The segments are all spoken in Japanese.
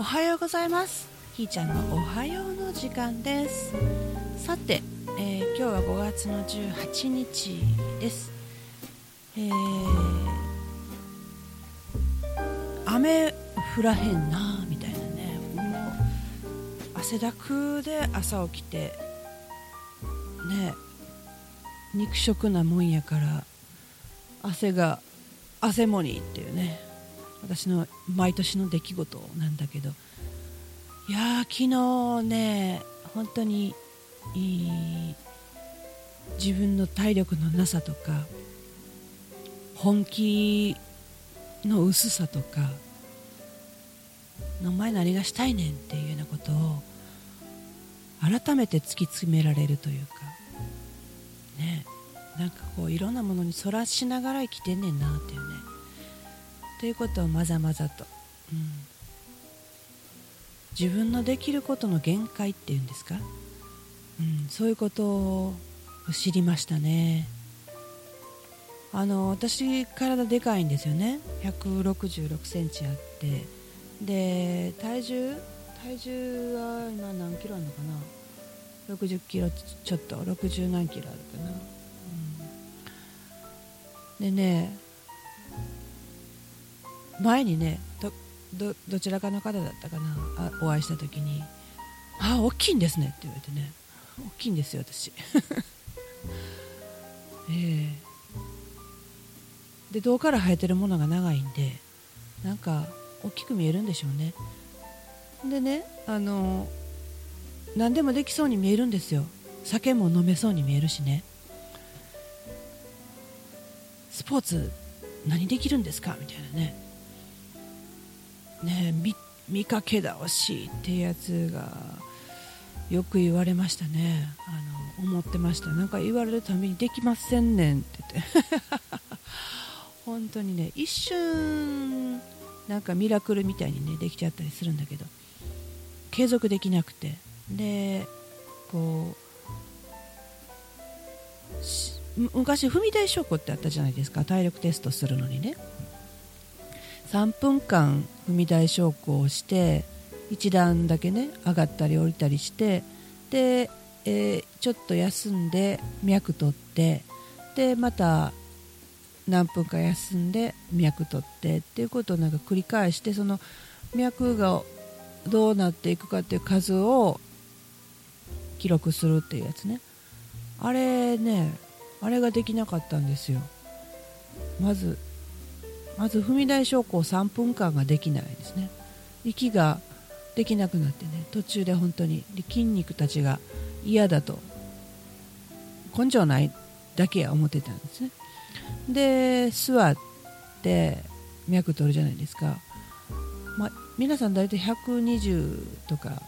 おはようございます。ひーちゃんのおはようの時間です。さて、えー、今日は5月の18日です、えー、雨降らへんなみたいなね。もう汗だくで朝起きてね肉食なもんやから汗が汗もにっていうね。私の毎年の出来事なんだけどいやー昨日ね本当に自分の体力のなさとか本気の薄さとかお前何がしたいねんっていうようなことを改めて突き詰められるというかねなんかこういろんなものにそらしながら生きてんねんなっていうね。ということをまざまざと、うん、自分のできることの限界っていうんですか、うん、そういうことを知りましたね。あの私体でかいんですよね。1 6 6センチあって。で体重？体重は今何キロあるのかな？60キロちょっと。60何キロあるかな、うん、でね前にねどどちらかの方だったかなあお会いした時に「あ大きいんですね」って言われてね。大きいんですよ私。ええ。ー、で胴から生えてるものが長いんでなんか大きく見えるんでしょうね。でねあの何でもできそうに見えるんですよ。酒も飲めそうに見えるしね。スポーツ何できるんですか？みたいなね。ね見見かけ倒しっていうやつがよく言われましたね。あの思ってました。なんか言われるたびにできませんねんって言って。本当にね一瞬なんかミラクルみたいにねできちゃったりするんだけど。継続できなくて。でこう昔踏み台昇降ってあったじゃないですか。体力テストするのにね。3分間踏み台昇降をして1段だけね上がったり降りたりしてで、えー、ちょっと休んで脈取ってでまた何分か休んで脈取ってっていうことをなんか繰り返してその脈がどうなっていくかっていう数を記録するっていうやつね。あれねあれができなかったんですよ。まずまず踏み台昇降3分間ができないですね。息ができなくなってね途中で本当に筋肉たちが嫌だと根性ないだけは思ってたんですね。で座って脈取るじゃないですか、まあ、皆さん大体120とか、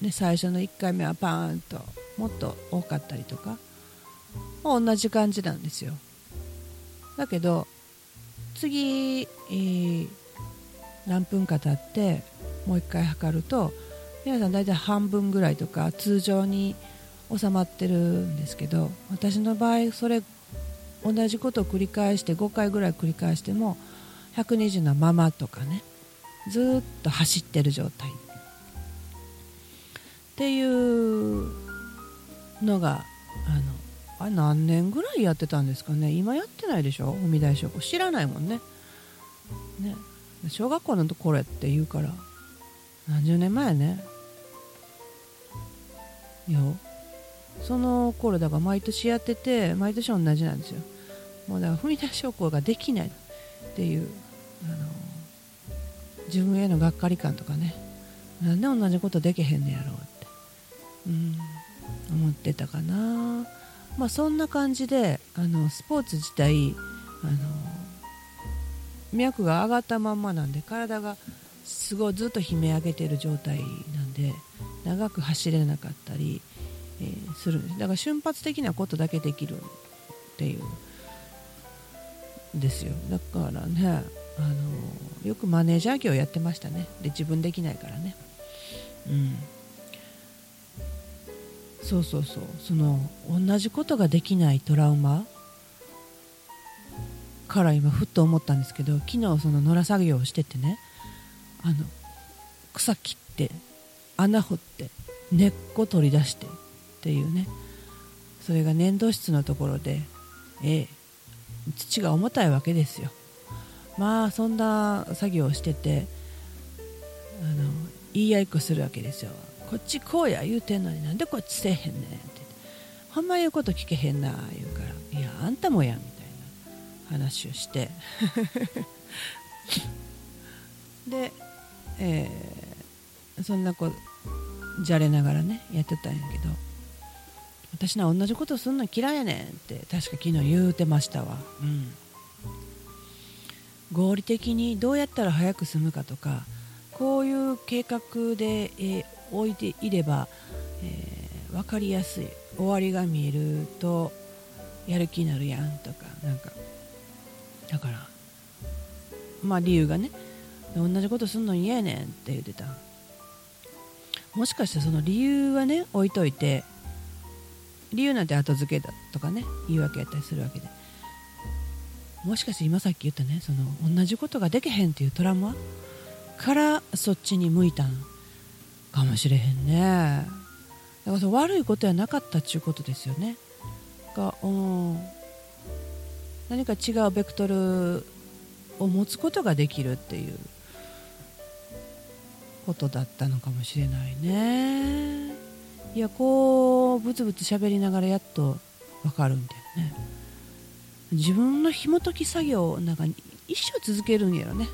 ね、最初の1回目はパーンともっと多かったりとか、同じ感じなんですよ。だけど次、えー、何分か経ってもう1回測ると皆さん大体半分ぐらいとか通常に収まってるんですけど私の場合それ同じことを繰り返して5回ぐらい繰り返しても120のままとかねずっと走ってる状態。っていうのがあれ何年ぐらいやってたんですかね？今やってないでしょ？踏み台昇降知らないもんね。ね。小学校のところって言うから。何十年前ね。よ。その頃だから毎年やってて毎年同じなんですよ。もうだから踏み台昇降ができないっていうあの自分へのがっかり感とかね。なんで同じことできへんねやろうって、うん、思ってたかな。まあ、そんな感じであのスポーツ自体あの脈が上がったまんまなんで体がすごいずっと悲鳴上げてる状態なんで長く走れなかったり、えー、する。んですだから瞬発的なことだけできるっていうんですよ。だからねあのよくマネージャー業やってましたね。で自分できないからね。うん。そうそうそう。その同じことができないトラウマから今ふっと思ったんですけど昨日その野良作業をしててねあの草切って穴掘って根っこ取り出してっていうね。それが粘土質のところでええ土が重たいわけですよ。まあそんな作業をしててあの言い合いっこするわけですよ。こっちこうや言うてんのになんでこっちせえへんねんってほんま言うこと聞けへんな言うから。いやあんたもやみたいな話をして。で、えー、そんなこじゃれながらねやってたんやけど。私な同じことすんの嫌いやねんって確か昨日言うてましたわ。うん。合理的にどうやったら早く済むかとかこういう計画で、えー、置いていれば、えー、分かりやすい。終わりが見えるとやる気になるやんとかなんかだからまあ理由がね同じことすんの嫌やねんって言ってた。もしかしてその理由はね置いといて理由なんて後付けだとかね言い訳やったりするわけで。もしかして今さっき言ったねその同じことができへんっていうトラウマからそっちに向いたんかもしれへんね。だからそ悪いことやなかったっちゅうことですよね。がうん。何か違うベクトルを持つことができるっていうことだったのかもしれないね。いやこうブツブツ喋りながらやっと分かるんだよね。自分の紐解き作業なんか一生続けるんやろね。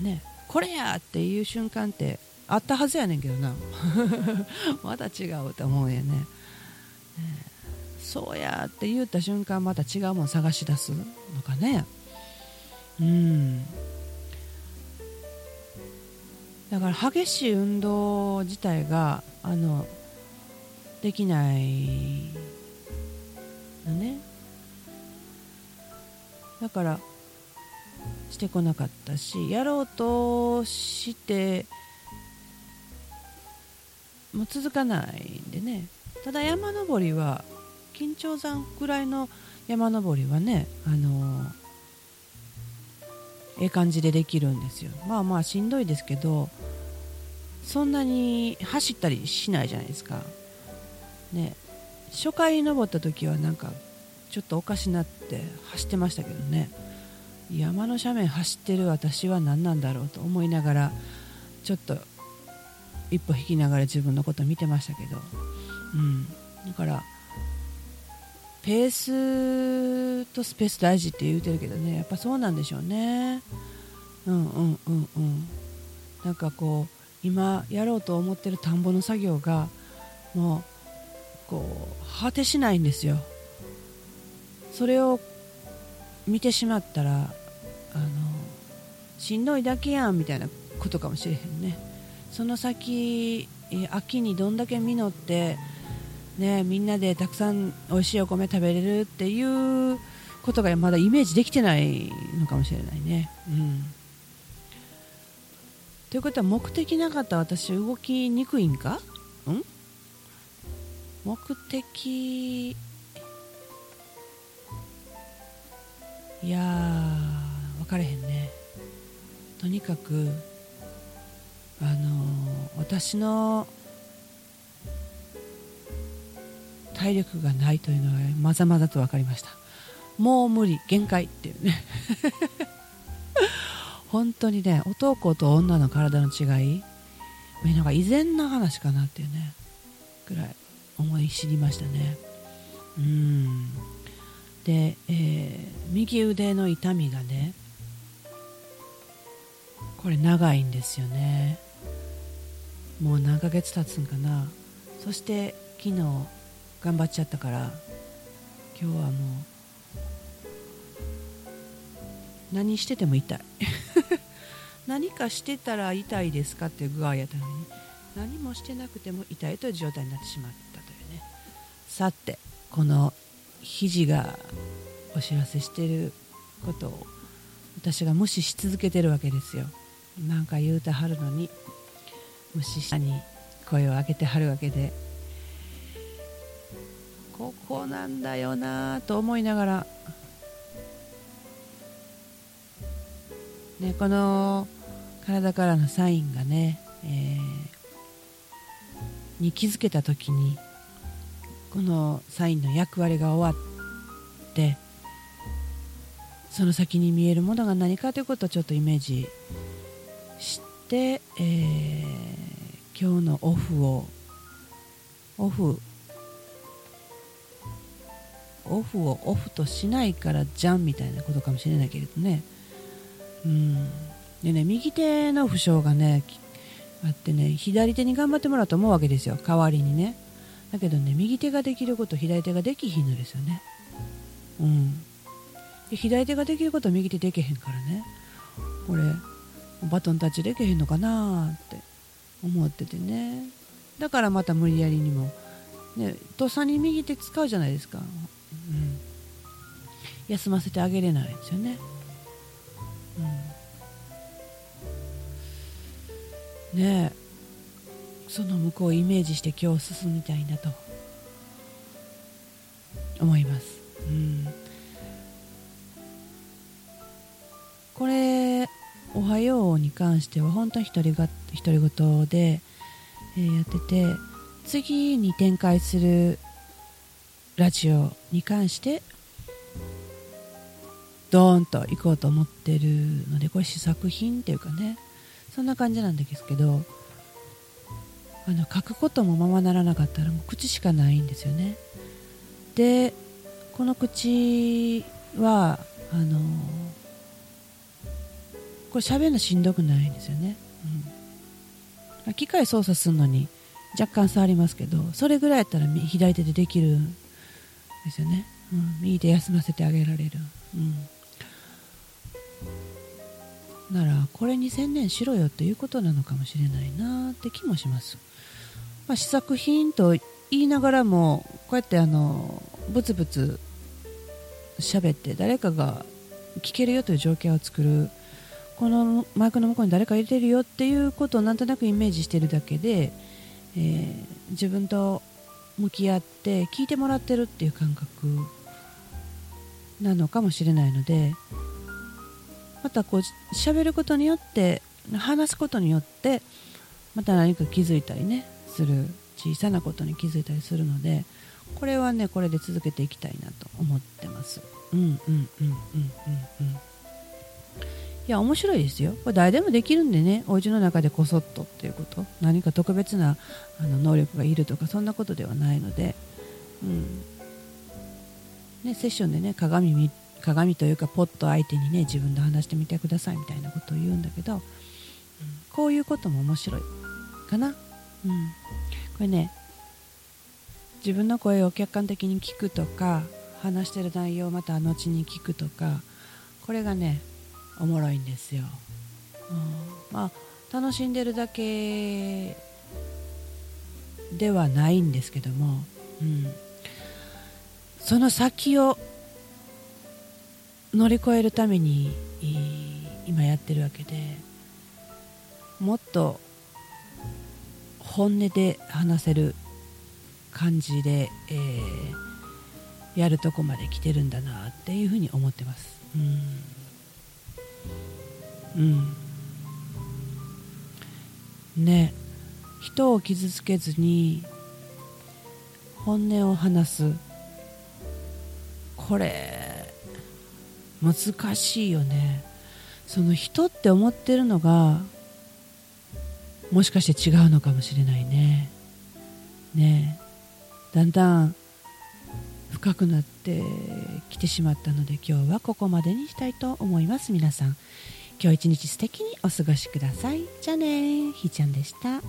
ね。これやっていう瞬間ってあったはずやねんけどな。まだ違うと思うんやねねそうやって言った瞬間また違うもん探し出すのかね。うん。だから激しい運動自体があのできないのね。だからしてこなかったしやろうとしてもう続かないんでね。ただ山登りは緊張山ぐらいの山登りはねあのええ感じでできるんですよ。まあまあしんどいですけどそんなに走ったりしないじゃないですか。ね初回登った時はなんかちょっとおかしなって走ってましたけどね。山の斜面走ってる私は何なんだろうと思いながらちょっと一歩引きながら自分のこと見てましたけど、うん、だからペースとスペース大事って言うてるけどね。やっぱそうなんでしょうね。うんうんうんうん。なんかこう今やろうと思ってる田んぼの作業がもうこう果てしないんですよ。それを見てしまったらあのしんどいだけやんみたいなことかもしれへんね。その先秋にどんだけ実ってね、みんなでたくさん美味しいお米食べれるっていうことがまだイメージできてないのかもしれないね。うん。ということは目的なかった私動きにくいんか？ん？目的いやかれへんね。とにかくあの、私の体力がないというのはまざまざと分かりました。もう無理限界っていうね。本当にね男と女の体の違いなんか以前の話かなっていうねぐらい思い知りましたね。うん。で、えー、右腕の痛みがねこれ長いんですよね。もう何ヶ月経つんかな。そして昨日頑張っちゃったから今日はもう何してても痛い。何かしてたら痛いですかっていう具合やったのに何もしてなくても痛いという状態になってしまったというね。さてこの肘がお知らせしてることを私が無視し続けてるわけですよ。なんか言うてはるのに無視したに声を上げてはるわけで。ここなんだよなと思いながら。ね、この体からのサインがね、えー、に気づけた時にこのサインの役割が終わってその先に見えるものが何かということをちょっとイメージして、えー、今日のオフをオフオフをオフとしないからじゃんみたいなことかもしれないけれどね。うん。でね右手の負傷がねあってね左手に頑張ってもらうと思うわけですよ。代わりにね。だけどね右手ができること左手ができひんのですよね。うん。左手ができることは右手できへんからね。これバトンタッチできへんのかなって思っててね。だからまた無理やりにもねとっさに右手使うじゃないですか。うん、休ませてあげれないですよね、うん、ねその向こうをイメージして今日進みたいなと思います、うん、これ「おはよう」に関しては本当に独りが独り言で、えー、やってて次に展開するラジオに関してドーンと行こうと思ってるのでこれ試作品っていうかね。そんな感じなんですけどあの書くこともままならなかったらもう口しかないんですよね。でこの口はあのこれ喋るのしんどくないんですよね、うん、機械操作するのに若干触りますけどそれぐらいやったら左手でできるんですよね、うん、右手休ませてあげられる、うん、ならこれに専念しろよっていうことなのかもしれないなって気もします、まあ、試作品と言いながらもこうやってあのブツブツ喋って誰かが聞けるよという状況を作るこのマイクの向こうに誰か入れてるよっていうことをなんとなくイメージしてるだけで、えー、自分と向き合って聞いてもらってるっていう感覚なのかもしれないのでまたこう喋ることによって話すことによってまた何か気づいたりねする小さなことに気づいたりするのでこれはねこれで続けていきたいなと思ってます。うんうんうんうんうんうん。いや面白いですよ。これ誰でもできるんでね。お家の中でこそっとっていうこと。何か特別なあの能力がいるとかそんなことではないので、うん。ね、セッションでね鏡鏡というかポット相手にね自分で話してみてくださいみたいなことを言うんだけど、うん、こういうことも面白いかな、うん、これね自分の声を客観的に聞くとか話してる内容をまた後に聞くとかこれがねおもろいんですよ、うん、まあ楽しんでるだけではないんですけども、うん、その先を乗り越えるために今やってるわけでもっと本音で話せる感じで、えー、やるとこまで来てるんだなっていうふうに思ってます。うん。うん。ね。人を傷つけずに本音を話す。これ難しいよね。その人って思ってるのがもしかして違うのかもしれないね。ね。だんだん深くなってきてしまったので今日はここまでにしたいと思います。皆さん今日一日素敵にお過ごしください。じゃあねひーちゃんでした。